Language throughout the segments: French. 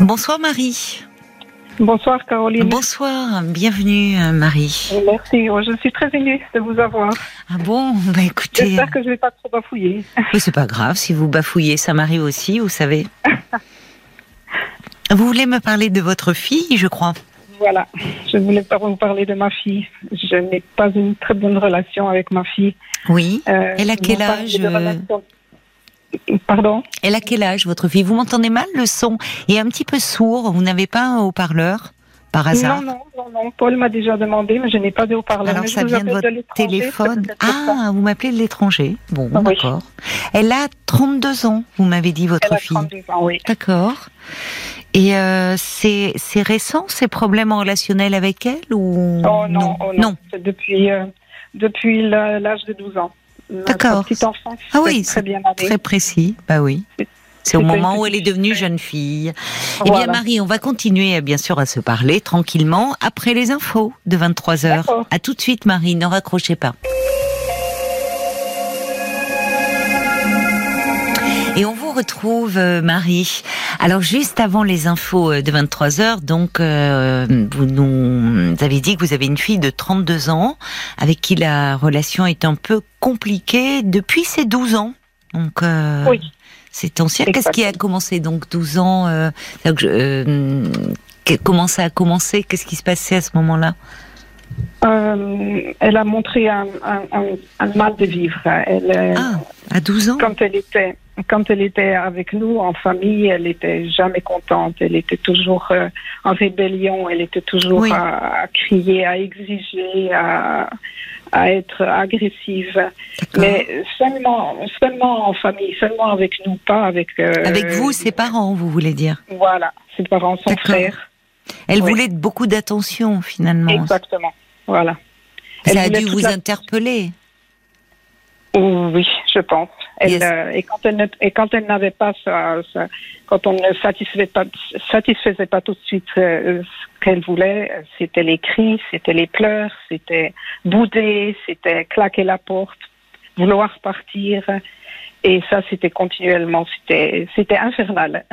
Bonsoir Marie. Bonsoir Caroline. Bonsoir, bienvenue euh, Marie. Merci, je suis très émue de vous avoir. Ah bon? Bah écoutez. J'espère que je ne vais pas trop bafouiller. Mais c'est pas grave, si vous bafouillez, ça m'arrive aussi, vous savez. vous voulez me parler de votre fille, je crois Voilà, je voulais pas vous parler de ma fille. Je n'ai pas une très bonne relation avec ma fille. Oui. Euh, Elle a quel âge de relation- Pardon Elle a quel âge votre fille? Vous m'entendez mal Le son est un petit peu sourd. Vous n'avez pas un haut-parleur par hasard? Non, non, non, non. Paul m'a déjà demandé, mais je n'ai pas de haut-parleur. Alors Mais ça vient de votre téléphone. Ah, vous m'appelez de l'étranger. Bon, Ah oui. d'accord. Elle a 32 ans, vous m'avez dit votre Elle a fille. 32 ans, oui. D'accord. Et euh, c'est c'est récent ces problèmes relationnels avec elle ou Oh non, oh non. C'est depuis, euh, depuis l'âge de 12 ans. D'accord. Petite enfance, Ah oui, très bien. Très précis, bah oui. C'est- au moment où elle est devenue jeune fille. Eh bien. Marie, on va continuer, euh, bien sûr, à se parler tranquillement après les infos de 23 heures. D'accord. À tout de suite, Marie, ne raccrochez pas. Vous retrouve, euh, Marie. Alors, juste avant les infos euh, de 23 heures, donc, euh, vous nous avez dit que vous avez une fille de 32 ans avec qui la relation est un peu compliquée depuis ses 12 ans. Donc, euh, Oui. c'est ancien. Qu'est-ce qui a commencé donc 12 ans euh, Comment ça a commencé? Qu'est-ce qui se passait à ce moment-là? Euh, elle a montré un, un, un- un mal de vivre. Elle, euh, Ah, à 12 ans quand elle était quand elle était avec nous en famille, elle était jamais contente. Elle était toujours euh, en rébellion. Elle était toujours Oui. à, à crier, à exiger, à, à être agressive. Mais seulement seulement en famille, seulement avec nous, pas avec euh, Avec vous, ses parents, vous voulez dire Voilà, ses parents, son frère. Elle Oui. voulait beaucoup d'attention, finalement. Exactement. Voilà. Ça Elle a dû vous la- interpeller. Oui, je pense. Elle, Yes. euh, et quand elle ne- et quand elle n'avait pas ça, ça- quand on ne satisfaisait pas, satisfaisait pas tout de suite euh, ce qu'elle voulait, c'était les cris, c'était les pleurs, c'était bouder, c'était claquer la porte, vouloir partir. Et ça, c'était continuellement, c'était, c'était infernal.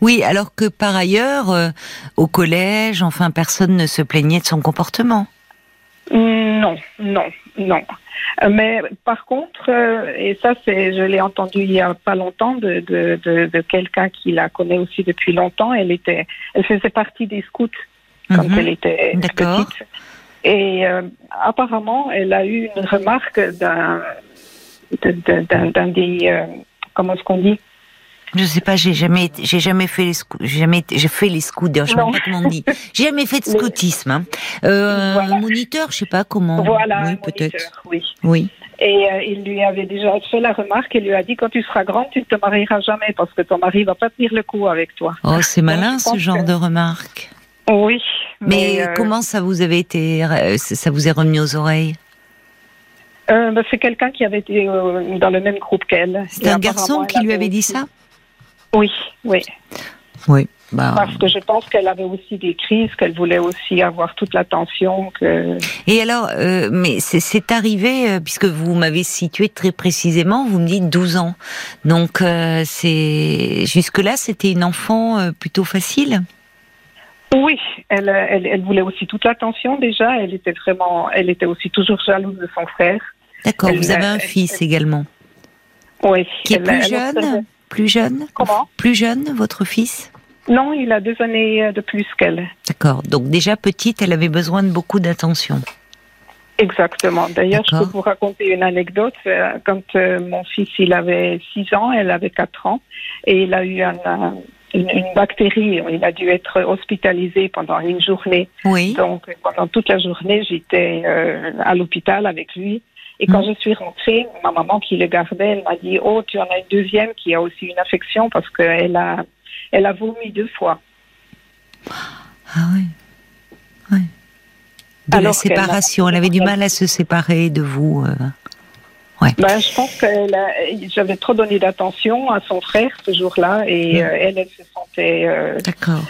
Oui, alors que par ailleurs, euh, au collège, enfin, personne ne se plaignait de son comportement. Non, non, non. Euh, Mais par contre, euh, et ça, c'est, je l'ai entendu il y a pas longtemps de, de, de, de quelqu'un qui la connaît aussi depuis longtemps. Elle était, elle faisait partie des scouts quand Mhm. elle était D'accord. petite. Et euh, apparemment, elle a eu une remarque d'un, d'un, d'un des, euh, comment est-ce qu'on dit? Je sais pas, j'ai jamais, j'ai jamais fait les scouts, j'ai jamais, j'ai fait les scouts. Je sais pas comment on dit. J'ai jamais fait de scoutisme. Hein. Euh, Voilà. moniteur, je sais pas comment. Voilà, oui, peut-être. oui. Oui. Et euh, il lui avait déjà fait la remarque. Il lui a dit quand tu seras grande, tu ne te marieras jamais parce que ton mari va pas tenir le coup avec toi. Oh, c'est malin ce genre que- de remarque. Oui, Mais, euh, comment ça vous avait été, ça vous est revenu aux oreilles? Euh, bah, c'est quelqu'un qui avait été euh, dans le même groupe qu'elle. C'est un garçon qui lui avait dit ça? Oui, oui. Oui. Bah, Parce que je pense qu'elle avait aussi des crises, qu'elle voulait aussi avoir toute l'attention. Que... Et alors, euh, mais c'est- arrivé, euh, puisque vous m'avez situé très précisément, vous me dites 12 ans. Donc, euh, c'est jusque-là, c'était une enfant plutôt facile? Oui, elle, elle, elle voulait aussi toute l'attention déjà. Elle était vraiment, elle était aussi toujours jalouse de son frère. D'accord, vous avez un fils également. Oui. Qui est plus jeune? Plus jeune Comment? Plus jeune, votre fils? Non, il a deux années euh, de plus qu'elle. D'accord, donc déjà petite, elle avait besoin de beaucoup d'attention. Exactement. D'ailleurs, je peux vous raconter une anecdote. Euh, Quand euh, mon fils il avait 6 ans, elle avait 4 ans, et il a eu un, une, une bactérie. Il a dû être hospitalisé pendant une journée. Oui. Donc, pendant toute la journée, j'étais euh, à l'hôpital avec lui. Et quand Mhm. je suis rentrée, ma maman qui le gardait, elle m'a dit Oh, tu en as une deuxième qui a aussi une infection parce qu'elle a, elle a vomi deux fois. Ah oui. Oui. De la Alors séparation, elle avait du mal à se séparer de vous. euh. Ben, je pense que j'avais trop donné d'attention à son frère ce jour-là et Mhm. euh, elle, elle se sentait. euh, D'accord.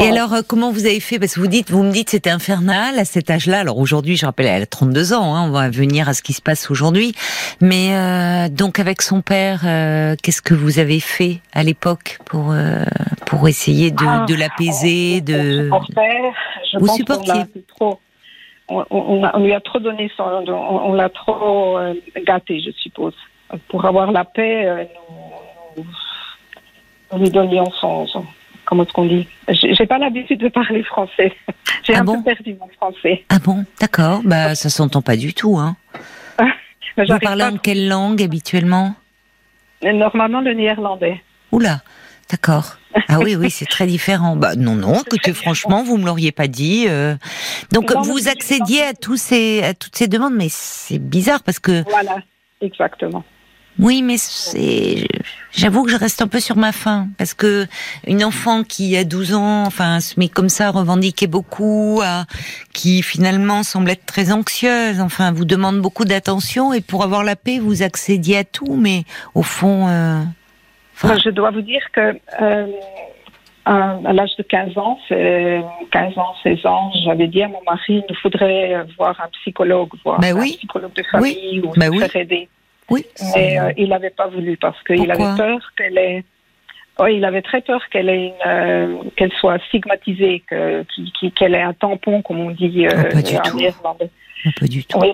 Et alors, euh, comment vous avez fait? Parce que vous dites, vous me dites, c'était infernal à cet âge-là. Alors aujourd'hui, je rappelle, elle a 32 ans. Hein, on va venir à ce qui se passe aujourd'hui. Mais euh, donc, avec son père, euh, qu'est-ce que vous avez fait à l'époque pour pour essayer de, Ah, l'apaiser, de Vous supportiez? trop. On, on a- on lui a trop donné son. On, on l'a trop gâté, je suppose. Pour avoir la paix, nous- nous lui donnions son. son- comment est-ce qu'on dit J'ai pas l'habitude de parler français. J'ai Ah un bon peu perdu mon français. Ah bon, d'accord. Bah, ça s'entend pas du tout. Hein. Vous parlez en quelle langue habituellement à- Normalement, le néerlandais. Oula, d'accord. Ah oui, oui, c'est très différent. Bah non, non. Écoutez, franchement, vous me l'auriez pas dit. euh. Donc, Non, vous accédiez à tous ces, à toutes ces demandes, mais c'est bizarre parce que Voilà, exactement. Oui, mais c'est, j'avoue que je reste un peu sur ma faim parce que une enfant qui a 12 ans, enfin, se met comme ça, à revendiquer beaucoup, à, qui finalement semble être très anxieuse, enfin, vous demande beaucoup d'attention et pour avoir la paix, vous accédiez à tout, mais au fond, euh, enfin, Moi, je dois vous dire que euh, à, à l'âge de 15 ans, c'est 15 ans, 16 ans, j'avais dit à mon mari, il nous faudrait voir un psychologue, voir Ben un oui. psychologue de famille ou Ben se oui. faire aider. Oui. Mais euh, il n'avait pas voulu parce qu'il avait peur qu'elle ait. Oui, il avait très peur qu'elle ait une, euh, qu'elle soit stigmatisée, qu'elle ait un tampon, comme on dit euh, Oh, pas du en tout. pas du tout. Oui,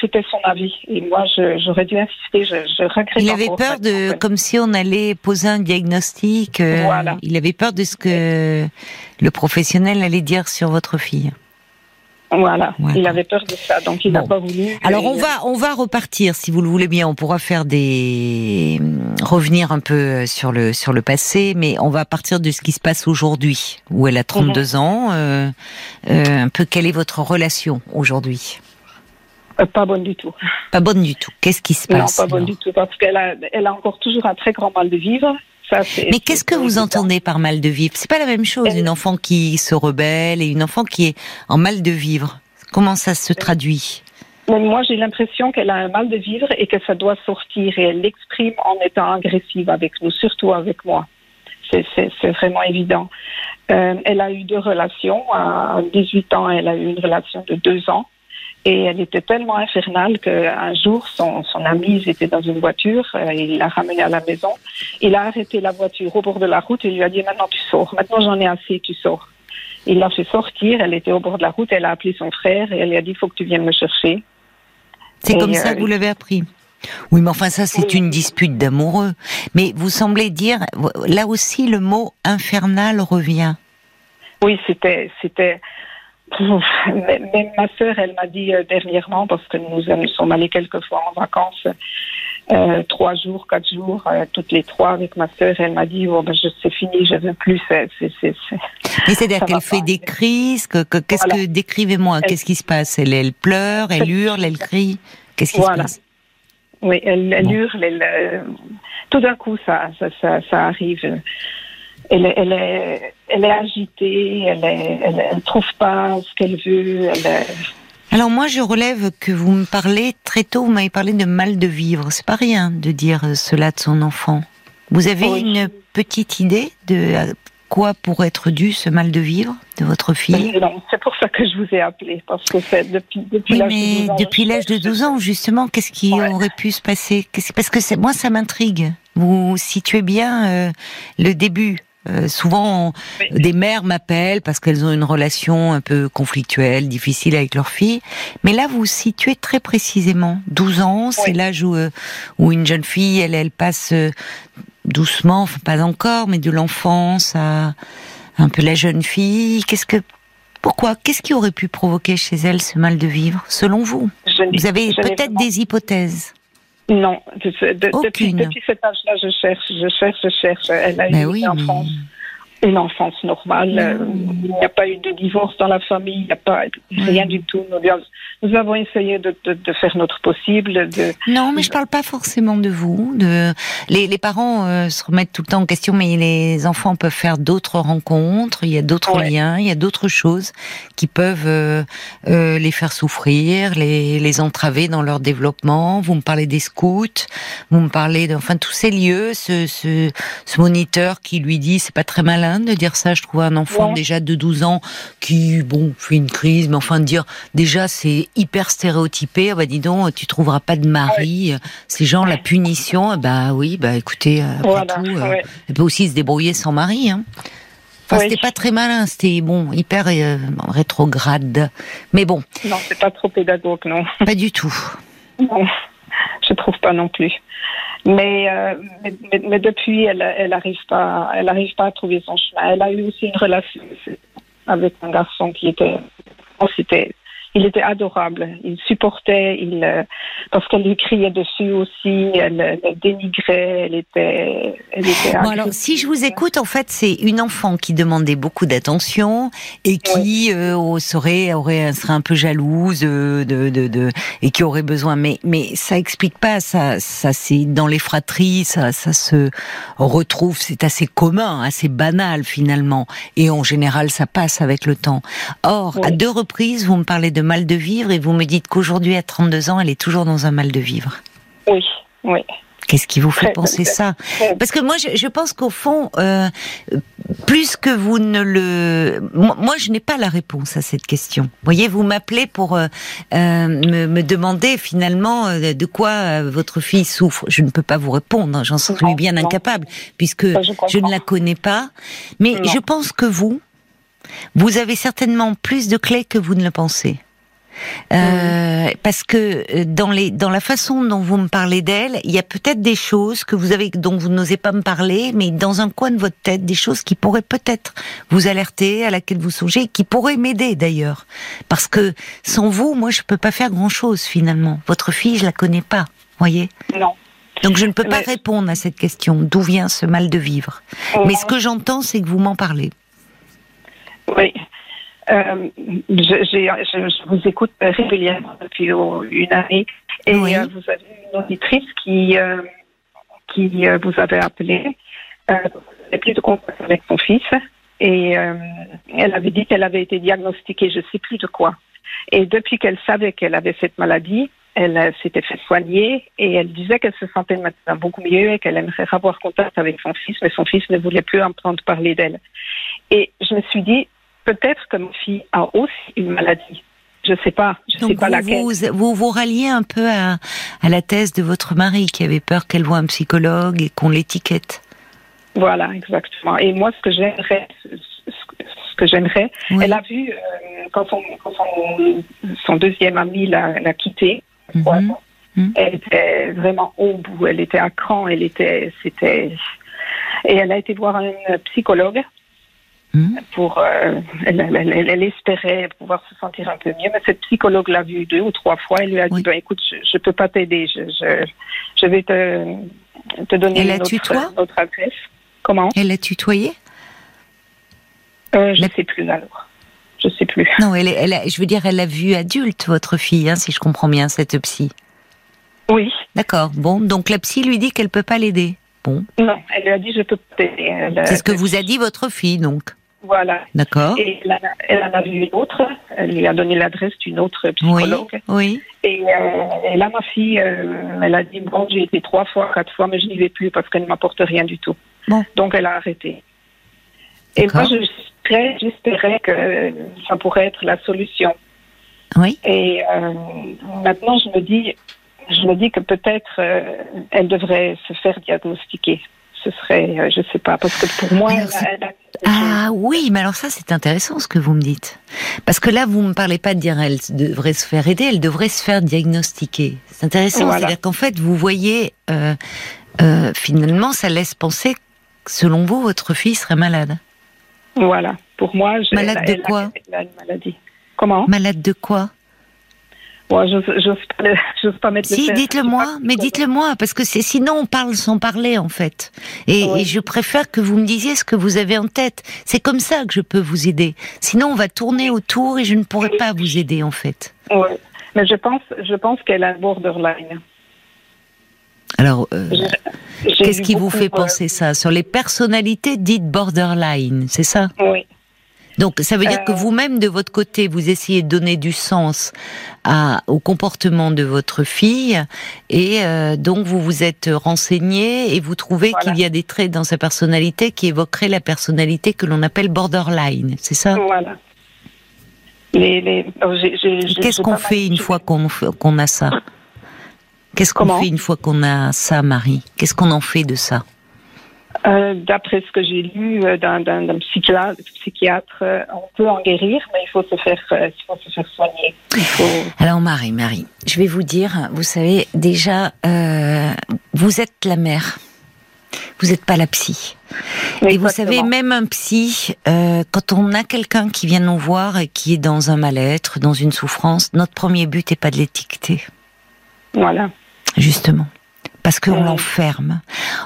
c'était son avis. Et moi, je- j'aurais dû insister. Je, je regrette. Il avait peur de, comme si on allait poser un diagnostic. euh, Voilà. Il avait peur de ce que le professionnel allait dire sur votre fille. Voilà. Voilà. Il avait peur de ça, donc il n'a Bon. pas voulu. Alors on va on va repartir si vous le voulez bien. On pourra faire des revenir un peu sur le sur le passé, mais on va partir de ce qui se passe aujourd'hui où elle a 32 Mhm. ans. euh, euh, un peu quelle est votre relation aujourd'hui? Euh, pas bonne du tout. Pas bonne du tout. Qu'est-ce qui se Non, passe pas bonne du tout, parce qu'elle a, elle a encore toujours un très grand mal de vivre. Ça. Mais qu'est-ce que vous entendez par mal de vivre? C'est pas la même chose, Elle- une enfant qui se rebelle et une enfant qui est en mal de vivre. Comment ça se traduit? Moi, j'ai l'impression qu'elle a un mal de vivre et que ça doit sortir. Et elle l'exprime en étant agressive avec nous, surtout avec moi. C'est vraiment évident. Euh, elle a eu deux relations. À 18 ans, elle a eu une relation de deux ans. Et elle était tellement infernale qu'un jour, son, son ami, ils étaient dans une voiture, euh, il l'a ramenée à la maison. Il a arrêté la voiture au bord de la route et lui a dit Maintenant, tu sors. Maintenant, j'en ai assez, tu sors. Il l'a fait sortir. Elle était au bord de la route. Elle a appelé son frère et elle lui a dit Il faut que tu viennes me chercher. C'est comme euh, ça que vous l'avez appris Oui, mais enfin ça c'est Oui. une dispute d'amoureux. Mais vous semblez dire, là aussi le mot infernal revient. Oui, c'était, c'était. Même ma sœur, elle m'a dit euh, dernièrement, parce que nous, nous sommes allés quelques fois en vacances, euh, trois jours, quatre jours, euh, toutes les trois avec ma sœur, elle m'a dit, oh, ben, c'est fini, je veux plus. C'est, Mais c'est-à-dire qu'elle fait des crises, que, que- qu'est-ce Voilà. que décrivez-moi, qu'est-ce qui se passe? Elle, elle pleure, elle hurle, elle crie, qu'est-ce qui Voilà. se passe? Oui, elle, elle Bon. hurle, elle, euh, tout d'un coup, ça, ça, ça, ça arrive. Elle, est- elle, est, elle est agitée, elle, elle trouve pas ce qu'elle veut. Elle, est- Alors moi je relève que vous me parlez très tôt, vous m'avez parlé de mal de vivre. C'est pas rien de dire euh, cela de son enfant. Vous avez Oui. une petite idée de quoi pourrait être dû ce mal de vivre de votre fille? Non, c'est pour ça que je vous ai appelé, parce que c'est depuis, depuis Oui, l'âge de mais 12 ans. depuis l'âge de 12 ans, justement, qu'est-ce qui Ouais. aurait pu se passer? Parce que c'est moi, ça m'intrigue. Vous situez bien euh, le début. Euh, souvent, Oui. des mères m'appellent parce qu'elles ont une relation un peu conflictuelle, difficile avec leur fille. Mais là, vous situez très précisément. 12 ans, c'est Oui. l'âge où, euh, où une jeune fille, elle, elle passe euh, doucement, enfin pas encore, mais de l'enfance à un peu la jeune fille. Qu'est-ce que, pourquoi Qu'est-ce qui aurait pu provoquer chez elle ce mal de vivre, selon vous? Vous avez peut-être des hypothèses. Non, de- de- de- depuis, depuis cet âge-là, je cherche, je cherche, je cherche. Elle a eu Ben une oui, enfance, une enfance normale. Mm. Il n'y a pas eu de divorce dans la famille, il n'y a pas rien Mm. du tout. Nous, avons essayé de, de, de faire notre possible. De... Non, mais je parle pas forcément de vous. De les, les parents euh, se remettent tout le temps en question, mais les enfants peuvent faire d'autres rencontres. Il y a d'autres Ouais. liens, il y a d'autres choses qui peuvent euh, euh, les faire souffrir, les, les entraver dans leur développement. Vous me parlez des scouts, vous me parlez de, enfin tous ces lieux, ce, ce, ce moniteur qui lui dit c'est pas très mal malin de dire ça, je trouve, un enfant déjà de 12 ans qui, bon, fait une crise, mais enfin de dire, déjà, c'est hyper stéréotypé, ah bah dis donc, tu trouveras pas de mari, ces gens, la punition, bah oui, bah écoutez, après tout, elle peut aussi se débrouiller sans mari, hein. Enfin, c'était pas très malin, c'était bon, hyper rétrograde. Mais bon. Non, c'est pas trop pédagogue, non. Pas du tout. Non, je trouve pas non plus. Mais, euh, mais, depuis, elle, elle arrive pas, elle arrive pas à trouver son chemin. Elle a eu aussi une relation avec un garçon qui était, c'était il était adorable. Il supportait, il, euh, parce qu'elle lui criait dessus aussi, elle, elle dénigrait, elle était, elle était bon, alors, si je vous écoute, en fait, c'est une enfant qui demandait beaucoup d'attention et qui euh, serait, aurait, serait un peu jalouse euh, de, de, de, et qui aurait besoin. Mais, mais ça explique pas. Ça, ça c'est dans les fratries, ça, ça se retrouve. C'est assez commun, assez banal finalement. Et en général, ça passe avec le temps. Or, à deux reprises, vous me parlez de mal de vivre et vous me dites qu'aujourd'hui, à 32 ans, elle est toujours dans un mal de vivre. Oui, oui. Qu'est-ce qui vous fait penser ça Parce que moi, je, pense qu'au fond, euh, plus que vous ne le, moi, je n'ai pas la réponse à cette question. Vous voyez, vous m'appelez pour euh, euh, me, demander finalement de quoi votre fille souffre. Je ne peux pas vous répondre. J'en suis bien incapable puisque je, ne la connais pas. Mais je pense que vous, vous avez certainement plus de clés que vous ne le pensez. Euh, parce que euh, dans les dans la façon dont vous me parlez d'elle, il y a peut-être des choses que vous avez dont vous n'osez pas me parler, mais dans un coin de votre tête, des choses qui pourraient peut-être vous alerter, à laquelle vous songez, qui pourraient m'aider d'ailleurs, parce que sans vous, moi, je peux pas faire grand chose finalement. Votre fille, je la connais pas, voyez? Non. Donc je ne peux pas répondre à cette question. D'où vient ce mal de vivre? Mais ce que j'entends, c'est que vous m'en parlez. Oui. Euh, je, vous écoute régulièrement depuis une année et euh, vous avez une auditrice qui, euh, qui vous avait appelé, euh, plus de contact avec son fils et elle avait dit qu'elle avait été diagnostiquée, je ne sais plus de quoi. Et depuis qu'elle savait qu'elle avait cette maladie, elle s'était fait soigner et elle disait qu'elle se sentait maintenant beaucoup mieux et qu'elle aimerait avoir contact avec son fils, mais son fils ne voulait plus entendre parler d'elle. Et je me suis dit, peut-être que ma fille a aussi une maladie. Je ne sais pas. Je sais pas laquelle. Vous, vous, ralliez un peu à, la thèse de votre mari qui avait peur qu'elle voie un psychologue et qu'on l'étiquette. Voilà, exactement. Et moi, ce que j'aimerais, ce que j'aimerais, elle a vu euh, quand, son, deuxième ami l'a quitté. Mhm. Mhm. Elle était vraiment au bout. Elle était à cran. Elle était, c'était, et elle a été voir un psychologue Hmm. Pour, euh, elle, espérait pouvoir se sentir un peu mieux, mais cette psychologue l'a vue deux ou trois fois. Elle lui a dit ben, écoute, je ne peux pas t'aider, je, je, vais te, te donner elle notre, notre, adresse. Comment? Elle l'a tutoyé? Euh, Je ne sais plus alors. Je sais plus. Non, elle, elle je veux dire, elle a vu adulte, votre fille, hein, si je comprends bien, cette psy. Oui. D'accord. Bon, donc la psy lui dit qu'elle peut pas l'aider. Bon. Non, elle lui a dit je peux t'aider. C'est ce que vous a dit votre fille, donc. Voilà. D'accord. Et elle, en a vu une autre. Elle lui a donné l'adresse d'une autre psychologue. Oui. Et, euh, là, ma fille, euh, elle a dit bon, j'ai été trois fois, quatre fois, mais je n'y vais plus parce qu'elle ne m'apporte rien du tout. Bon. Donc, elle a arrêté. Et moi, j'espérais que ça pourrait être la solution. Oui. Et euh, maintenant, je me dis, je me dis que peut-être elle devrait se faire diagnostiquer ce serait, euh, je sais pas, parce que pour moi, ah oui, mais alors ça c'est intéressant ce que vous me dites, parce que là vous me parlez pas de dire elle devrait se faire aider, elle devrait se faire diagnostiquer. C'est intéressant, c'est-à-dire qu'en fait vous voyez, euh, euh, finalement ça laisse penser que selon vous votre fille serait malade. Voilà, pour moi, malade de quoi maladie. Comment? Malade de quoi? Bon, j'ose pas, pas, mettre si, dites-le moi, mais dites-le moi, parce que c'est sinon on parle sans parler en fait. Et, je préfère que vous me disiez ce que vous avez en tête. C'est comme ça que je peux vous aider. Sinon on va tourner autour et je ne pourrai pas vous aider en fait. Oui, mais je pense, je pense qu'elle a borderline. Alors, euh, qu'est-ce qui vous fait penser ça? Sur les personnalités dites borderline, c'est ça? Oui. Donc ça veut dire que vous-même de votre côté, vous essayez de donner du sens à, au comportement de votre fille et donc vous vous êtes renseigné et vous trouvez qu'il y a des traits dans sa personnalité qui évoqueraient la personnalité que l'on appelle borderline, c'est ça? Voilà. Oh, Qu'est-ce qu'on fait une fois qu'on a ça? Qu'est-ce qu'on fait une fois qu'on a ça, Marie? Qu'est-ce qu'on en fait de ça? Euh, D'après ce que j'ai lu euh, d'un psychiatre, psychiatre euh, on peut en guérir, mais il faut se faire, faut se faire soigner. Alors Marie, Marie, je vais vous dire, vous savez déjà, vous êtes la mère. Vous n'êtes pas la psy. et vous savez, même un psy, quand on a quelqu'un qui vient nous voir et qui est dans un mal-être, dans une souffrance, notre premier but n'est pas de l'étiqueter. Voilà justement parce qu'on l'enferme,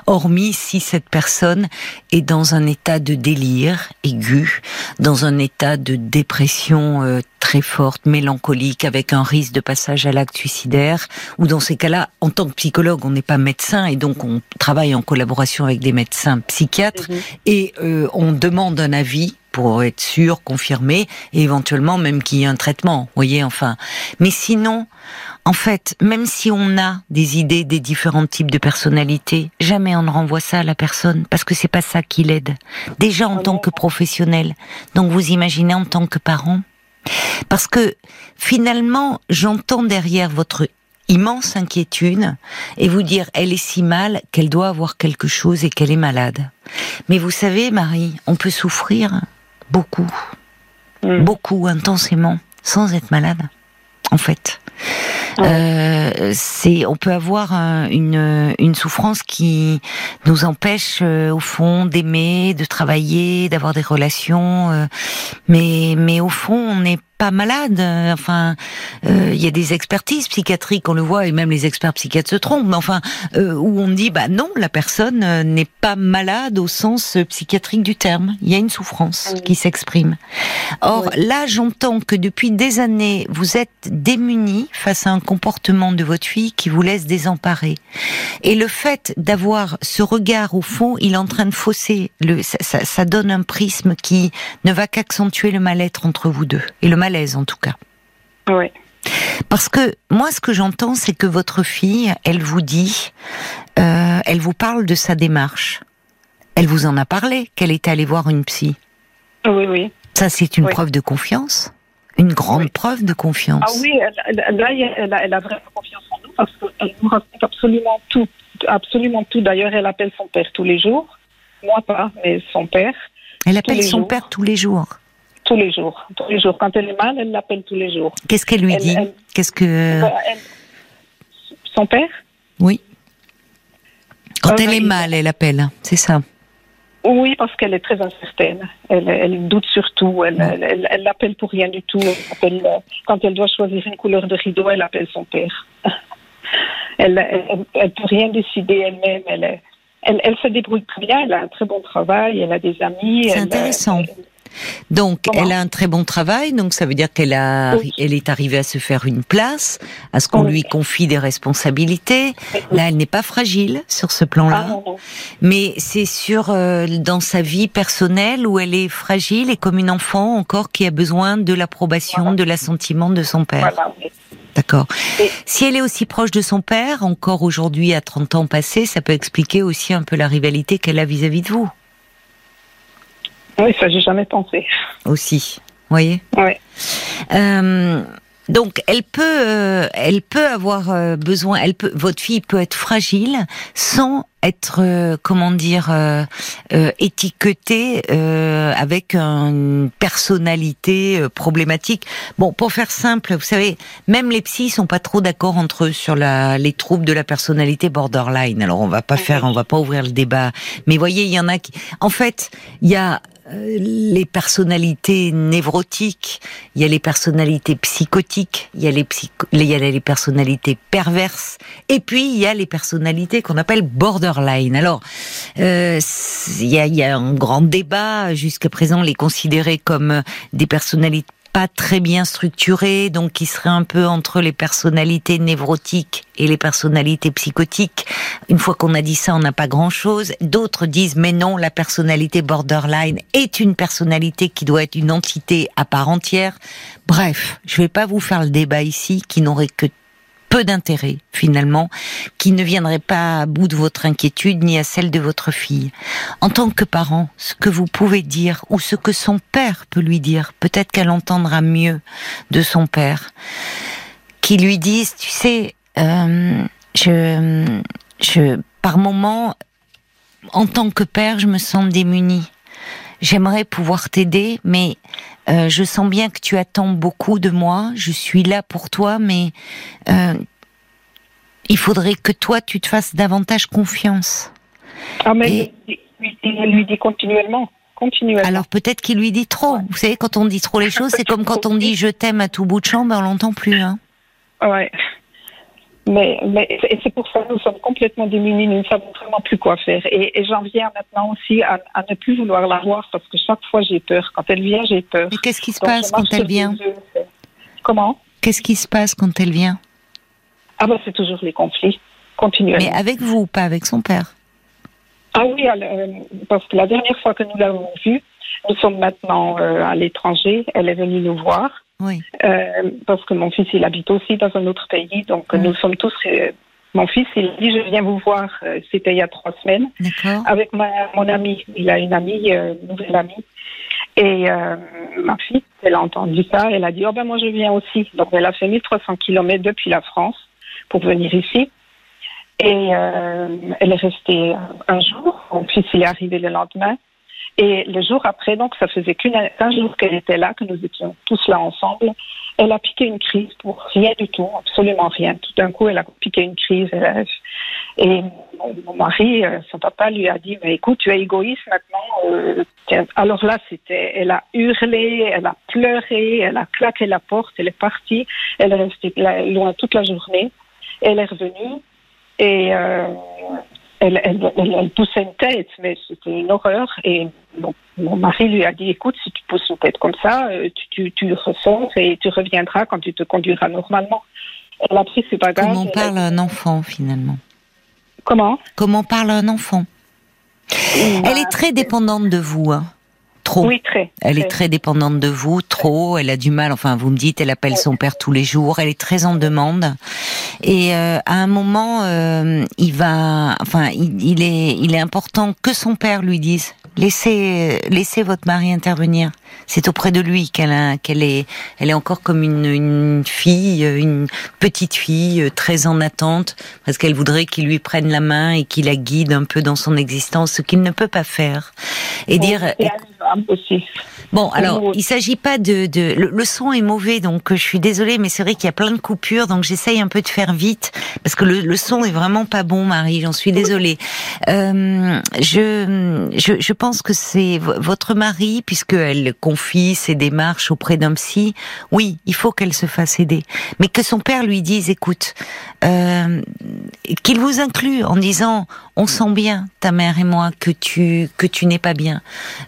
hormis si cette personne est dans un état de délire aigu, dans un état de dépression euh, très forte, mélancolique, avec un risque de passage à l'acte suicidaire, ou dans ces cas-là, en tant que psychologue, on n'est pas médecin et donc on travaille en collaboration avec des médecins psychiatres mhm. et euh, on demande un avis pour être sûr, confirmé, et éventuellement même qu'il y ait un traitement, voyez, enfin. Mais sinon, en fait, même si on a des idées des différents types de personnalités, jamais on ne renvoie ça à la personne parce que c'est pas ça qui l'aide. Déjà en tant que professionnel. Donc vous imaginez en tant que parent. Parce que finalement, j'entends derrière votre immense inquiétude et vous dire elle est si mal qu'elle doit avoir quelque chose et qu'elle est malade. Mais vous savez, Marie, on peut souffrir beaucoup, mm. beaucoup intensément, sans être malade, en fait. Euh, c'est, on peut avoir une, une souffrance qui nous empêche euh, au fond d'aimer, de travailler, d'avoir des relations, euh, mais mais au fond on n'est pas malade. Enfin, euh, il y a des expertises psychiatriques, on le voit, et même les experts psychiatres se trompent. Mais enfin, euh, où on dit, bah non, la personne euh, n'est pas malade au sens psychiatrique du terme. Il y a une souffrance qui s'exprime. Or, là, j'entends que depuis des années, vous êtes démunis face à un comportement de votre fille qui vous laisse désemparé. Et le fait d'avoir ce regard au fond, il est en train de fausser. Le, ça, ça, ça donne un prisme qui ne va qu'accentuer le mal-être entre vous deux. Et le mal l'aise en tout cas. Oui. Parce que moi, ce que j'entends, c'est que votre fille, elle vous dit, euh, elle vous parle de sa démarche. Elle vous en a parlé, qu'elle est allée voir une psy. Oui, oui. Ça, c'est une preuve de confiance. Une grande preuve de confiance. Ah oui, là, elle, a, elle a vraiment confiance en nous parce qu'elle nous raconte absolument tout. Absolument tout. D'ailleurs, elle appelle son père tous les jours. Moi, pas, mais son père. Elle appelle son père tous les jours tous les jours. Tous les jours. Quand elle est mal, elle l'appelle tous les jours. Qu'est-ce qu'elle lui dit Qu'est-ce que son père? Oui. Quand euh, elle est mal, elle appelle. C'est ça. Oui, parce qu'elle est très incertaine. Elle, doute sur tout. Elle, elle, l'appelle pour rien du tout. quand elle doit choisir une couleur de rideau, elle appelle son père. elle, ne peut rien décider elle-même. Elle, elle, se débrouille très bien. Elle a un très bon travail. Elle a des amis. C'est intéressant. Donc, elle a un très bon travail, donc ça veut dire qu'elle a, elle est arrivée à se faire une place, à ce qu'on lui confie des responsabilités. Là, elle n'est pas fragile sur ce plan-là, ah, mais c'est sur euh, dans sa vie personnelle où elle est fragile et comme une enfant encore qui a besoin de l'approbation, de l'assentiment de son père. D'accord. Si elle est aussi proche de son père, encore aujourd'hui à 30 ans passés, ça peut expliquer aussi un peu la rivalité qu'elle a vis à -vis de vous. Oui, ça, j'ai jamais pensé. Aussi, voyez Oui. Euh, donc, elle peut, euh, elle peut avoir euh, besoin. Elle peut, votre fille peut être fragile sans être, comment dire, étiquetée avec une personnalité problématique. Bon, pour faire simple, vous savez, même les psys sont pas trop d'accord entre eux sur la, les troubles de la personnalité borderline. Alors, on va pas faire, on va pas ouvrir le débat. Mais voyez, il y en a qui, en fait, il y a euh, les personnalités névrotiques, il y a les personnalités psychotiques, il y a les, il y a les personnalités perverses, et puis il y a les personnalités qu'on appelle borderline. Alors, euh, il, y a, il y a un grand débat jusqu'à présent, les considérer comme des personnalités pas très bien structuré, donc qui serait un peu entre les personnalités névrotiques et les personnalités psychotiques. Une fois qu'on a dit ça, on n'a pas grand-chose. D'autres disent mais non, la personnalité borderline est une personnalité qui doit être une entité à part entière. Bref, je vais pas vous faire le débat ici qui n'aurait que peu d'intérêt finalement, qui ne viendrait pas à bout de votre inquiétude ni à celle de votre fille. En tant que parent, ce que vous pouvez dire ou ce que son père peut lui dire, peut-être qu'elle entendra mieux de son père, qui lui dise, tu sais, euh, je, je, par moment, en tant que père, je me sens démunie. J'aimerais pouvoir t'aider, mais euh, je sens bien que tu attends beaucoup de moi. Je suis là pour toi, mais euh, il faudrait que toi, tu te fasses davantage confiance. Ah, mais il lui dit continuellement. Continuellement. Alors peut-être qu'il lui dit trop. Vous savez, quand on dit trop les choses, c'est comme quand on dit je t'aime à tout bout de champ, ben on l'entend plus. Hein. Ouais. Mais, mais c'est pour ça que nous sommes complètement démunis, nous ne savons vraiment plus quoi faire. Et, j'en viens maintenant aussi à, ne plus vouloir la voir parce que chaque fois j'ai peur. Quand elle vient, j'ai peur. Mais qu'est-ce qui se passe quand elle vient Comment? Qu'est-ce qui se passe quand elle vient? Ah ben c'est toujours les conflits, continuellement. Mais avec vous, pas avec son père? Ah oui, euh, parce que la dernière fois que nous l'avons vue, nous sommes maintenant euh, à l'étranger, elle est venue nous voir. Oui. Euh, parce que mon fils, il habite aussi dans un autre pays. Donc, nous sommes tous. Euh, mon fils, il dit Je viens vous voir. Euh, c'était il y a trois semaines. Avec ma, mon ami. Il a une amie, une nouvelle amie. Et ma fille, elle a entendu ça. Elle a dit Oh ben, moi, je viens aussi. Donc, elle a fait 1300 kilomètres depuis la France pour venir ici. Et elle est restée un jour. Mon fils, il est arrivé le lendemain. Et le jour après, donc ça faisait qu'un jour qu'elle était là, que nous étions tous là ensemble, elle a piqué une crise pour rien du tout, absolument rien. Tout d'un coup, elle a piqué une crise. Et mon, mari, euh, son papa, lui a dit "Mais écoute, tu es égoïste maintenant." Euh, alors là, c'était, elle a hurlé, elle a pleuré, elle a claqué la porte, elle est partie, elle est restée loin toute la journée. Elle est revenue et euh, elle, elle, elle, poussait une tête, mais c'était une horreur. Et mon mari lui a dit, écoute, si tu pousses une tête comme ça, euh, tu, tu, tu ressors et tu reviendras quand tu te conduiras normalement. Elle a pris ses bagages. Comment parle un enfant finalement? Comment? Comment parle un enfant? Elle est très dépendante de vous. Hein trop. Oui, très. Elle est très dépendante de vous, trop. Elle a du mal. Enfin, vous me dites, elle appelle son père tous les jours. Elle est très en demande. Et euh, à un moment, euh, il va, enfin, il, est, il est important que son père lui dise laissez, laissez votre mari intervenir. C'est auprès de lui qu'elle est, elle est encore comme une, une fille, une petite fille euh, très en attente, parce qu'elle voudrait qu'il lui prenne la main et qu'il la guide un peu dans son existence, ce qu'il ne peut pas faire. Et dire. ambos Bon, alors, il s'agit pas de, de le, son est mauvais, donc euh, je suis désolée, mais c'est vrai qu'il y a plein de coupures, donc j'essaye un peu de faire vite parce que le, le son est vraiment pas bon, Marie. J'en suis désolée. Euh, je, je, je pense que c'est votre mari, puisque elle confie ses démarches auprès d'un psy. Oui, il faut qu'elle se fasse aider, mais que son père lui dise, écoute, euh, qu'il vous inclut en disant, on sent bien ta mère et moi que tu que tu n'es pas bien,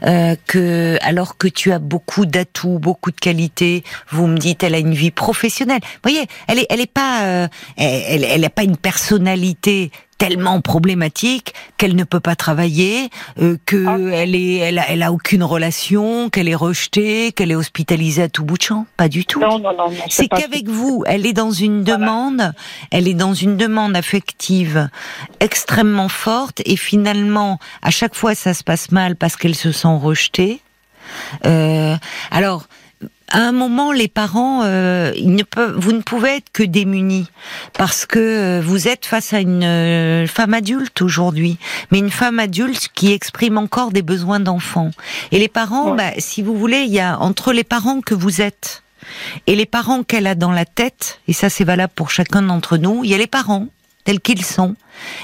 euh, que alors que tu as beaucoup d'atouts, beaucoup de qualités. Vous me dites, elle a une vie professionnelle. Vous voyez, elle est, elle est pas, euh, elle, elle, a pas une personnalité tellement problématique qu'elle ne peut pas travailler, euh, que ah. elle est, elle a, elle a aucune relation, qu'elle est rejetée, qu'elle est hospitalisée à tout bout de champ. Pas du tout. Non, non, non. c'est qu'avec vous, elle est dans une demande, elle est dans une demande affective extrêmement forte et finalement, à chaque fois, ça se passe mal parce qu'elle se sent rejetée. Euh, alors, à un moment, les parents, euh, ils ne peuvent, vous ne pouvez être que démunis parce que euh, vous êtes face à une euh, femme adulte aujourd'hui, mais une femme adulte qui exprime encore des besoins d'enfant. Et les parents, bah, si vous voulez, il y a entre les parents que vous êtes et les parents qu'elle a dans la tête, et ça c'est valable pour chacun d'entre nous, il y a les parents tels qu'ils sont.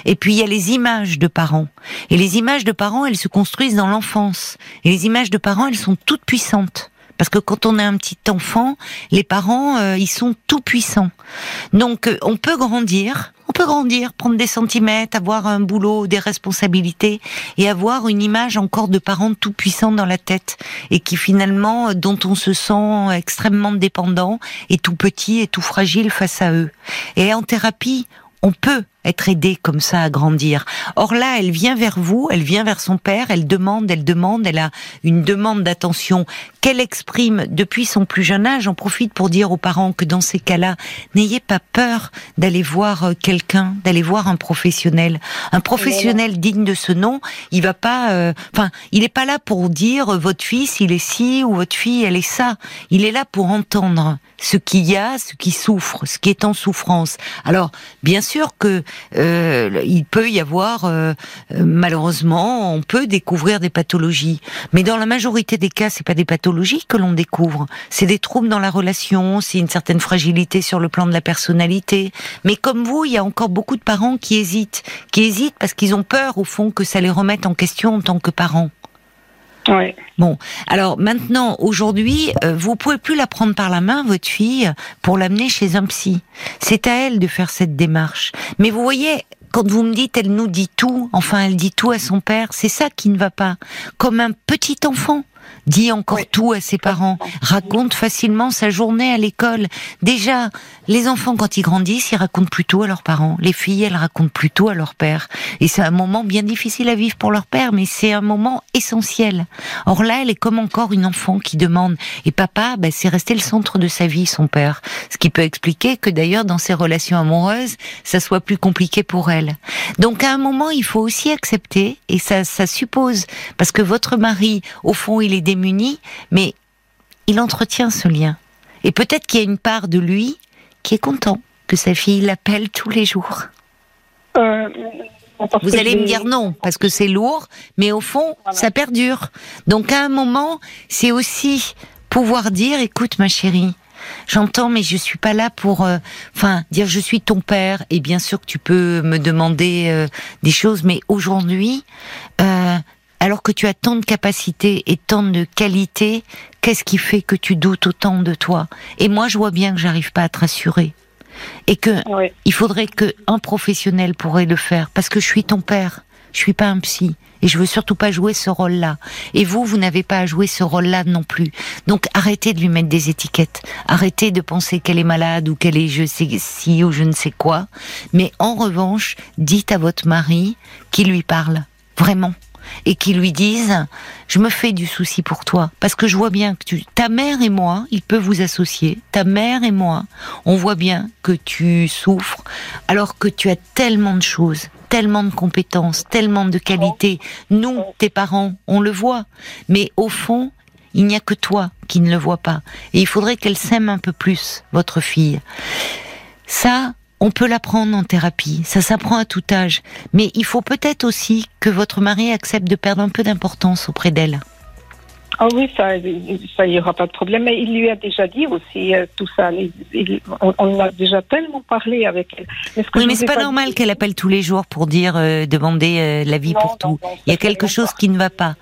Et puis il y a les images de parents. Et les images de parents, elles se construisent dans l'enfance. Et les images de parents, elles sont toutes puissantes. Parce que quand on a un petit enfant, les parents, euh, ils sont tout puissants. Donc, euh, on peut grandir On peut grandir, prendre des centimètres, avoir un boulot, des responsabilités et avoir une image encore de parents tout puissants dans la tête et qui finalement, dont on se sent extrêmement dépendant et tout petit et tout fragile face à eux. Et en thérapie, on peut être aidé comme ça à grandir. Or là, elle vient vers vous, elle vient vers son père, elle demande, elle demande, elle a une demande d'attention qu'elle exprime depuis son plus jeune âge. J'en profite pour dire aux parents que dans ces cas-là, n'ayez pas peur d'aller voir euh, quelqu'un, d'aller voir un professionnel. Un professionnel digne de ce nom, il va pas, euh, enfin, il est pas là pour dire euh, votre fils il est ci ou votre fille elle est ça. Il est là pour entendre ce qu'il y a, ce qui souffre, ce qui est en souffrance. Alors, bien sûr que euh, il peut y avoir, euh, euh, malheureusement, on peut découvrir des pathologies. Mais dans la majorité des cas, c'est pas des pathologies que l'on découvre. C'est des troubles dans la relation, c'est une certaine fragilité sur le plan de la personnalité. Mais comme vous, il y a encore beaucoup de parents qui hésitent, qui hésitent parce qu'ils ont peur, au fond, que ça les remette en question en tant que parents. Bon, alors maintenant, aujourd'hui, euh, vous pouvez plus la prendre par la main, votre fille, pour l'amener chez un psy. C'est à elle de faire cette démarche. Mais vous voyez, quand vous me dites, elle nous dit tout, enfin, elle dit tout à son père, c'est ça qui ne va pas. Comme un petit enfant dit encore tout à ses parents, raconte facilement sa journée à l'école. Déjà, les enfants, quand ils grandissent, ils racontent plutôt à leurs parents. Les filles, elles racontent plutôt à leur père. Et c'est un moment bien difficile à vivre pour leur père, mais c'est un moment essentiel. Or là, elle est comme encore une enfant qui demande. Et papa, ben, c'est resté le centre de sa vie, son père. Ce qui peut expliquer que d'ailleurs, dans ses relations amoureuses, ça soit plus compliqué pour elle. Donc à un moment, il faut aussi accepter, et ça, ça suppose, parce que votre mari, au fond, il est démuni, mais il entretient ce lien. Et peut-être qu'il y a une part de lui qui est content que sa fille l'appelle tous les jours. Euh, Vous allez me dire non, parce que c'est lourd, mais au fond, ça perdure. Donc à un moment, c'est aussi pouvoir dire, écoute ma chérie, j'entends, mais je suis pas là pour, euh, enfin, dire je suis ton père. Et bien sûr que tu peux me demander euh, des choses, mais aujourd'hui, euh, alors que tu as tant de capacités et tant de qualités, qu'est-ce qui fait que tu doutes autant de toi? Et moi, je vois bien que j'arrive pas à te rassurer. Et que Oui. il faudrait que un professionnel pourrait le faire parce que je suis ton père, je suis pas un psy et je veux surtout pas jouer ce rôle-là. Et vous, vous n'avez pas à jouer ce rôle-là non plus. Donc arrêtez de lui mettre des étiquettes. Arrêtez de penser qu'elle est malade ou qu'elle est je sais si ou je ne sais quoi. Mais en revanche, dites à votre mari qu'il lui parle vraiment et qui lui dise je me fais du souci pour toi parce que je vois bien que tu ta mère et moi il peut vous associer ta mère et moi on voit bien que tu souffres alors que tu as tellement de choses tellement de compétences tellement de qualités. Nous tes parents on le voit mais au fond il n'y a que toi qui ne le vois pas. Et il faudrait qu'elle s'aime un peu plus votre fille. Ça, on peut l'apprendre en thérapie, ça s'apprend à tout âge. Mais il faut peut-être aussi que votre mari accepte de perdre un peu d'importance auprès d'elle. Ah oui, ça, ça y aura pas de problème. Mais il lui a déjà dit aussi euh, tout ça. Il- il- on, on a déjà tellement parlé avec elle. Mais ce que Oui, mais c'est pas dit- normal qu'elle appelle tous les jours pour dire, euh, demander euh, l'avis pour non, tout. non, Il y a quelque chose pas. qui ne va pas.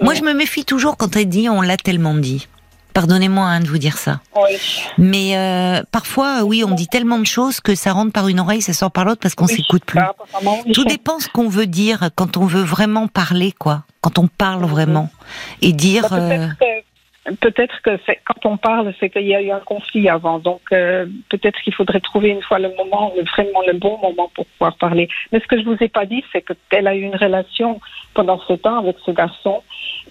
Moi, je me méfie toujours quand elle dit, on l'a tellement dit. Pardonnez-moi hein, de vous dire ça. Oui. Mais euh, parfois, oui, on dit tellement de choses que ça rentre par une oreille, ça sort par l'autre parce qu'on Oui, s'écoute plus. oui. Tout dépend ce qu'on veut dire quand on veut vraiment parler, quoi. Quand on parle vraiment et dire. Bah, euh, peut-être que- quand on parle, c'est qu'il y a eu un conflit avant. Donc, euh, peut-être qu'il faudrait trouver une fois le moment, le- vraiment le bon moment pour pouvoir parler. Mais ce que je vous ai pas dit, c'est qu'elle a eu une relation pendant sept ans avec ce garçon.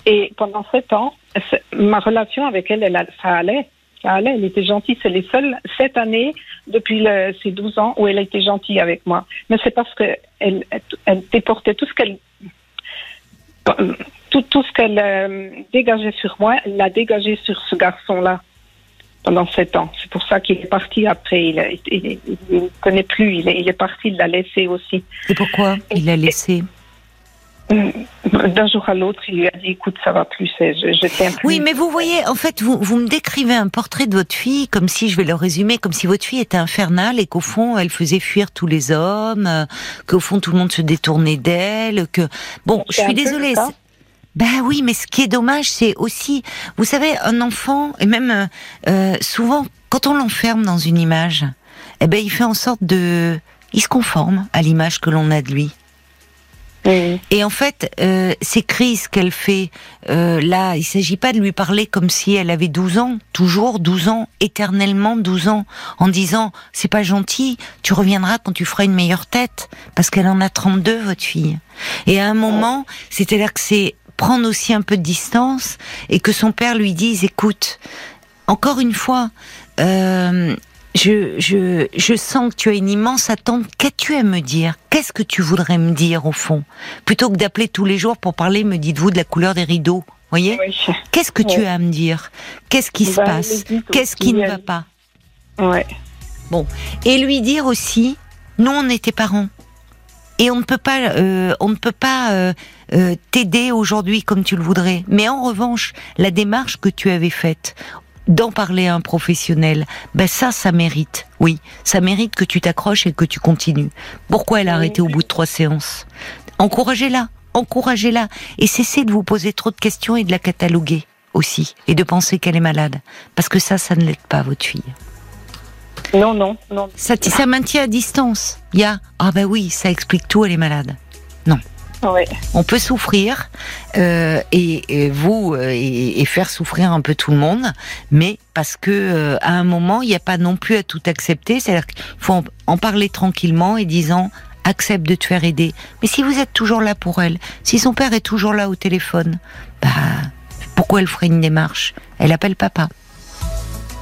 Et pendant sept ans, ma relation avec elle, ça allait. Ça allait, elle était gentille. C'est les seules sept années depuis le, ces 12 ans où elle a été gentille avec moi. Mais c'est parce que elle, déportait tout ce qu'elle tout, tout ce qu'elle euh, dégageait sur moi, elle l'a dégagé sur ce garçon-là pendant sept ans. C'est pour ça qu'il est parti après. Il ne il, il ne connaît plus. Il est, il est parti, il l'a laissé aussi. Et pourquoi il l'a laissé? D'un jour à l'autre, il lui a dit écoute, ça va plus, je, je tiens plus. Oui, mais vous voyez, en fait, vous, vous me décrivez un portrait de votre fille comme si, je vais le résumer, comme si votre fille était infernale et qu'au fond, elle faisait fuir tous les hommes, euh, qu'au fond, tout le monde se détournait d'elle, que... Bon, je suis désolée. Ben oui, mais ce qui est dommage, c'est aussi, vous savez, un enfant, et même euh, euh, souvent, quand on l'enferme dans une image, eh ben, il fait en sorte de il se conforme à l'image que l'on a de lui. Et en fait, euh, ces crises qu'elle fait, euh, là, il s'agit pas de lui parler comme si elle avait 12 ans, toujours 12 ans, éternellement 12 ans, en disant c'est pas gentil, tu reviendras quand tu feras une meilleure tête, parce qu'elle en a 32, votre fille. Et à un moment, c'est-à-dire que c'est prendre aussi un peu de distance et que son père lui dise écoute, encore une fois, euh, je, je, je sens que tu as une immense attente. Qu'as-tu à me dire? Qu'est-ce que tu voudrais me dire au fond? Plutôt que d'appeler tous les jours pour parler, me dites-vous de la couleur des rideaux. Voyez? Qu'est-ce que tu as à me dire? Qu'est-ce qui se bah, passe? Qu'est-ce qui ne va pas? Ouais. Bon, et lui dire aussi, nous on était parents. Et on ne peut pas, euh, on ne peut pas euh, euh, t'aider aujourd'hui comme tu le voudrais. Mais en revanche, la démarche que tu avais faite, d'en parler à un professionnel, ben ça, ça mérite. Oui, ça mérite que tu t'accroches et que tu continues. Pourquoi elle a arrêté au bout de trois séances? Encouragez-la, encouragez-la, et cessez de vous poser trop de questions et de la cataloguer aussi, et de penser qu'elle est malade, parce que ça, ça ne l'aide pas votre fille. Non, non, non. Ça, ça maintient à distance. Il y a ah ben oui, ça explique tout, elle est malade. Non. On peut souffrir euh, et, vous euh, et, faire souffrir un peu tout le monde, mais parce que euh, à un moment il n'y a pas non plus à tout accepter. C'est-à-dire qu'il faut en, parler tranquillement et disant accepte de te faire aider. Mais si vous êtes toujours là pour elle, si son père est toujours là au téléphone, bah pourquoi elle ferait une démarche? Elle appelle papa.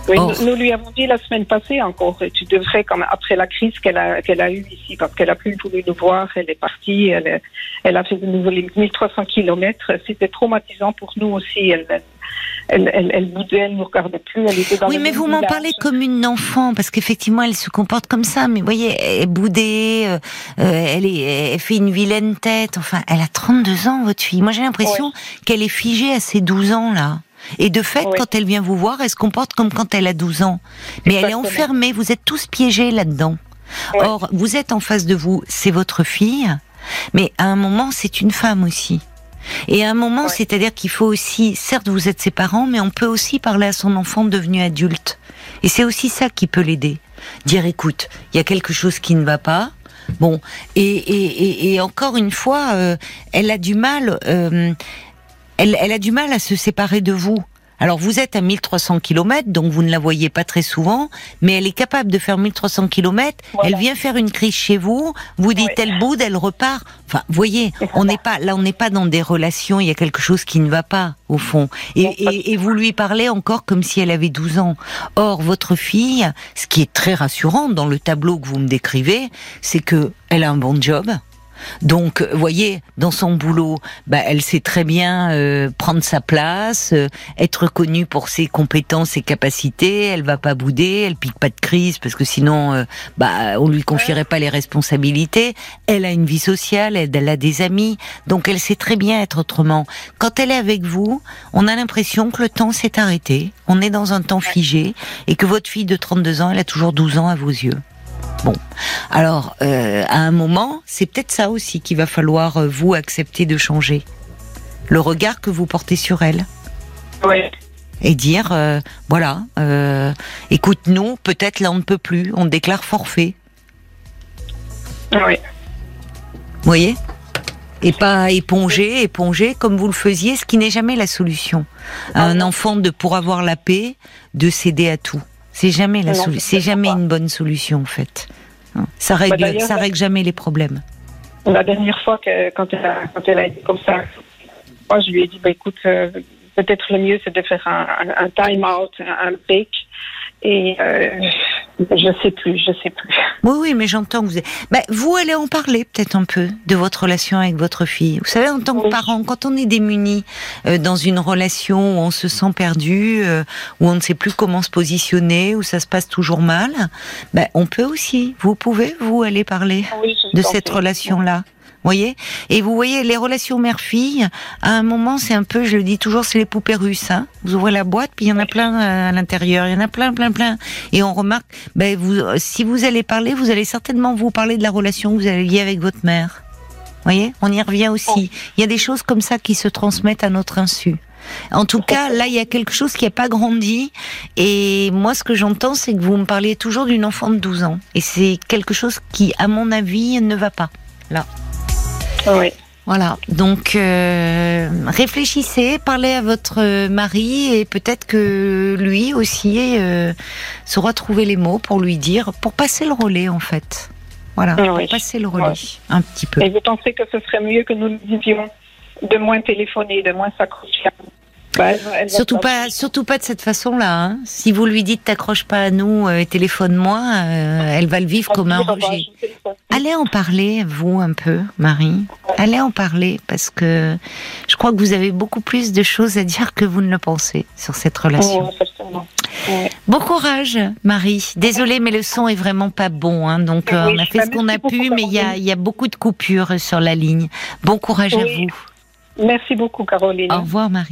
Oui, nous, lui avons dit la semaine passée encore, tu devrais, comme après la crise qu'elle a, qu'elle a eue ici, parce qu'elle a plus voulu nous voir, elle est partie, elle, elle a fait de nouveau les 1300 kilomètres. C'était traumatisant pour nous aussi. Elle, elle, elle, elle boudait, elle nous regardait plus. Elle était dans oui, mais vous m'en parlez comme une enfant, parce qu'effectivement, elle se comporte comme ça. Mais vous voyez, elle est boudée, euh, euh, elle, est, elle fait une vilaine tête. Enfin, elle a 32 ans, votre fille. Moi, j'ai l'impression qu'elle est figée à ses 12 ans, là. Et de fait, quand elle vient vous voir, elle se comporte comme quand elle a 12 ans. Mais elle est enfermée, vous êtes tous piégés là-dedans. Or, vous êtes en face de vous, c'est votre fille, mais à un moment, c'est une femme aussi. Et à un moment, c'est-à-dire qu'il faut aussi, certes, vous êtes ses parents, mais on peut aussi parler à son enfant devenu adulte. Et c'est aussi ça qui peut l'aider. Dire, écoute, il y a quelque chose qui ne va pas. Bon, et, encore une fois, euh, elle a du mal. Euh, elle, a du mal à se séparer de vous. Alors vous êtes à 1300 km, donc vous ne la voyez pas très souvent, mais elle est capable de faire 1300 km. Elle vient faire une crise chez vous, vous dites elle boude, elle repart. Enfin, voyez, on n'est pas là, on n'est pas dans des relations. Il y a quelque chose qui ne va pas au fond. Et, et, vous lui parlez encore comme si elle avait 12 ans. Or, votre fille, ce qui est très rassurant dans le tableau que vous me décrivez, c'est que elle a un bon job donc, vous voyez, dans son boulot, bah, elle sait très bien euh, prendre sa place, euh, être connue pour ses compétences et capacités. Elle va pas bouder, elle pique pas de crise parce que sinon, euh, bah, on lui confierait pas les responsabilités. Elle a une vie sociale, elle, a des amis, donc elle sait très bien être autrement. Quand elle est avec vous, on a l'impression que le temps s'est arrêté. On est dans un temps figé et que votre fille de 32 ans, elle a toujours 12 ans à vos yeux. Bon, alors euh, à un moment, c'est peut-être ça aussi qu'il va falloir euh, vous accepter de changer. Le regard que vous portez sur elle. Oui. Et dire, euh, voilà, écoute, nous, peut-être là on ne peut plus, on déclare forfait. Oui. Vous voyez? Et pas éponger, éponger comme vous le faisiez, ce qui n'est jamais la solution. un enfant de pour avoir la paix, de céder à tout. C'est jamais la c'est jamais une bonne solution en fait. Hein. Ça bah, règle, ça règle jamais les problèmes. La dernière fois que quand elle a, quand elle a été comme ça, moi je lui ai dit bah écoute, euh, peut-être le mieux c'est de faire un, un, time out, un break et euh, je sais plus, je sais plus. Oui, oui, mais j'entends que vous. Ben, vous allez en parler peut-être un peu de votre relation avec votre fille. Vous savez, en tant que parent, quand on est démuni euh, dans une relation où on se sent perdu, euh, où on ne sait plus comment se positionner, où ça se passe toujours mal, ben, on peut aussi. Vous pouvez vous aller parler de cette relation-là voyez Et vous voyez, les relations mère-fille, à un moment, c'est un peu, je le dis toujours, c'est les poupées russes. Hein vous ouvrez la boîte, puis il y en a plein euh, à l'intérieur, il y en a plein, plein, plein. Et on remarque, ben, vous, si vous allez parler, vous allez certainement vous parler de la relation que vous avez liée avec votre mère. voyez On y revient aussi. Il y a des choses comme ça qui se transmettent à notre insu. En tout cas, là, il y a quelque chose qui n'a pas grandi. Et moi, ce que j'entends, c'est que vous me parlez toujours d'une enfant de 12 ans. Et c'est quelque chose qui, à mon avis, ne va pas. Là. Oui. Voilà, donc euh, réfléchissez, parlez à votre mari et peut-être que lui aussi euh, saura trouver les mots pour lui dire, pour passer le relais en fait. Voilà, Oui. pour passer le relais un petit peu. Et vous pensez que ce serait mieux que nous disions de moins téléphoner, de moins s'accrocher à Surtout pas, surtout pas de cette façon-là. hein. Si vous lui dites t'accroches pas à nous euh, et téléphone-moi, euh, elle va le vivre comme un rejet. Allez en parler, vous, un peu, Marie. Allez en parler, parce que je crois que vous avez beaucoup plus de choses à dire que vous ne le pensez sur cette relation. Bon courage, Marie. Désolée, mais le son est vraiment pas bon, hein, donc euh, Oui, on a fait ce qu'on a pu, mais il y a, y beaucoup de coupures sur la ligne. Bon courage à vous. Merci beaucoup, Caroline. Au revoir, Marie.